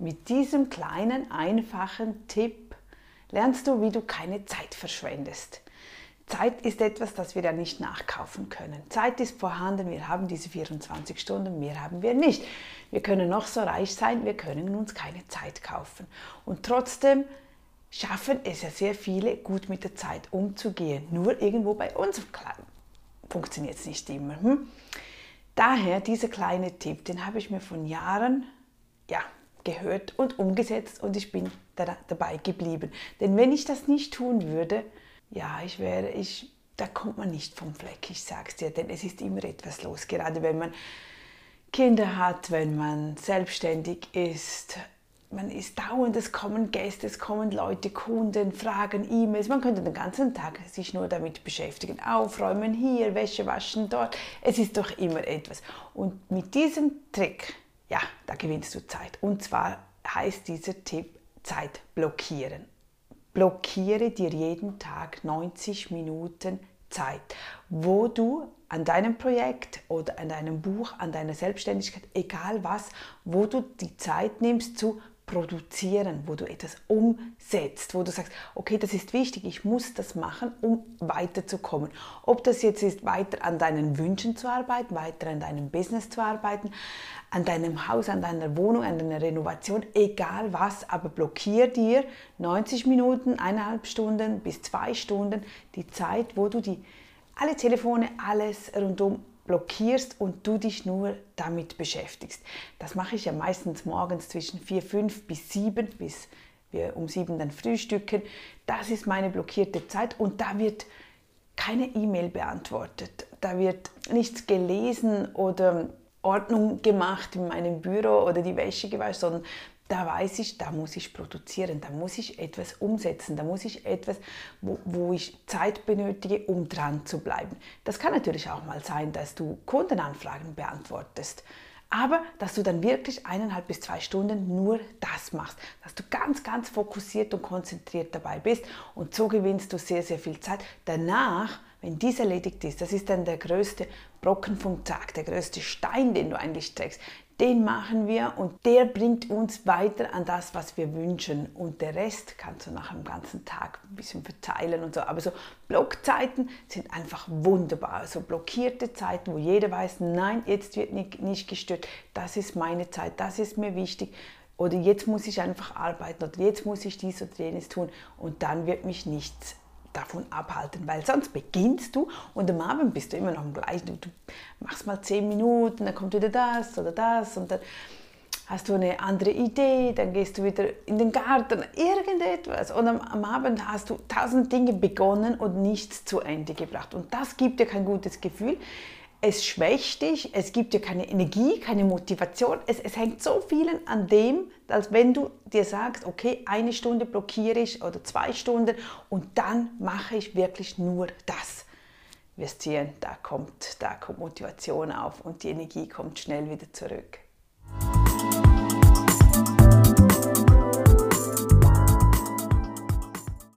Mit diesem kleinen, einfachen Tipp lernst du, wie du keine Zeit verschwendest. Zeit ist etwas, das wir ja nicht nachkaufen können. Zeit ist vorhanden, wir haben diese 24 Stunden, mehr haben wir nicht. Wir können noch so reich sein, wir können uns keine Zeit kaufen. Und trotzdem schaffen es ja sehr viele, gut mit der Zeit umzugehen. Nur irgendwo bei uns funktioniert es nicht immer. Hm? Daher dieser kleine Tipp, den habe ich mir von Jahren ja, gehört und umgesetzt und ich bin da, dabei geblieben. Denn wenn ich das nicht tun würde, ja, ich wäre, ich, da kommt man nicht vom Fleck, ich sag's dir, denn es ist immer etwas los, gerade wenn man Kinder hat, wenn man selbstständig ist, man ist dauernd, es kommen Gäste, es kommen Leute, Kunden, Fragen, E-Mails. Man könnte den ganzen Tag sich nur damit beschäftigen. Aufräumen hier, Wäsche waschen dort. Es ist doch immer etwas. Und mit diesem Trick, ja, da gewinnst du Zeit. Und zwar heißt dieser Tipp Zeit blockieren. Blockiere dir jeden Tag 90 Minuten Zeit, wo du an deinem Projekt oder an deinem Buch, an deiner Selbstständigkeit, egal was, wo du die Zeit nimmst zu produzieren, wo du etwas umsetzt, wo du sagst, okay, das ist wichtig, ich muss das machen, um weiterzukommen. Ob das jetzt ist, weiter an deinen Wünschen zu arbeiten, weiter an deinem Business zu arbeiten, an deinem Haus, an deiner Wohnung, an deiner Renovation, egal was, aber blockier dir 90 Minuten, eineinhalb Stunden bis zwei Stunden die Zeit, wo du die alle Telefone, alles rundum blockierst und du dich nur damit beschäftigst. Das mache ich ja meistens morgens zwischen 4, 5 bis 7, bis wir um 7 dann frühstücken. Das ist meine blockierte Zeit und da wird keine E-Mail beantwortet, da wird nichts gelesen oder Ordnung gemacht in meinem Büro oder die Wäsche gewaschen, sondern da weiß ich, da muss ich produzieren, da muss ich etwas umsetzen, da muss ich etwas, wo, wo, ich Zeit benötige, um dran zu bleiben. Das kann natürlich auch mal sein, dass du Kundenanfragen beantwortest, aber dass du dann wirklich eineinhalb bis zwei Stunden nur das machst, dass du ganz, ganz fokussiert und konzentriert dabei bist und so gewinnst du sehr, sehr viel Zeit. Danach, wenn dies erledigt ist, das ist dann der größte Brocken vom Tag, der größte Stein, den du eigentlich trägst, den machen wir und der bringt uns weiter an das, was wir wünschen. Und der Rest kannst du nach einem ganzen Tag ein bisschen verteilen und so. Aber so Blockzeiten sind einfach wunderbar. So blockierte Zeiten, wo jeder weiß, nein, jetzt wird nicht, nicht gestört. Das ist meine Zeit, das ist mir wichtig. Oder jetzt muss ich einfach arbeiten oder jetzt muss ich dies oder jenes tun und dann wird mich nichts davon abhalten, weil sonst beginnst du und am Abend bist du immer noch im gleichen. Du, machst mal zehn Minuten, dann kommt wieder das oder das und dann hast du eine andere Idee, dann gehst du wieder in den Garten, irgendetwas. Und am, am, Abend hast du tausend Dinge begonnen und nichts zu Ende gebracht. Und das gibt dir kein gutes Gefühl es schwächt dich, es gibt dir keine Energie, keine Motivation. Es, es, hängt so vielen an dem, als wenn du dir sagst, okay, eine Stunde blockiere ich oder zwei Stunden und dann mache ich wirklich nur das. Wir sehen, da kommt, da kommt Motivation auf und die Energie kommt schnell wieder zurück.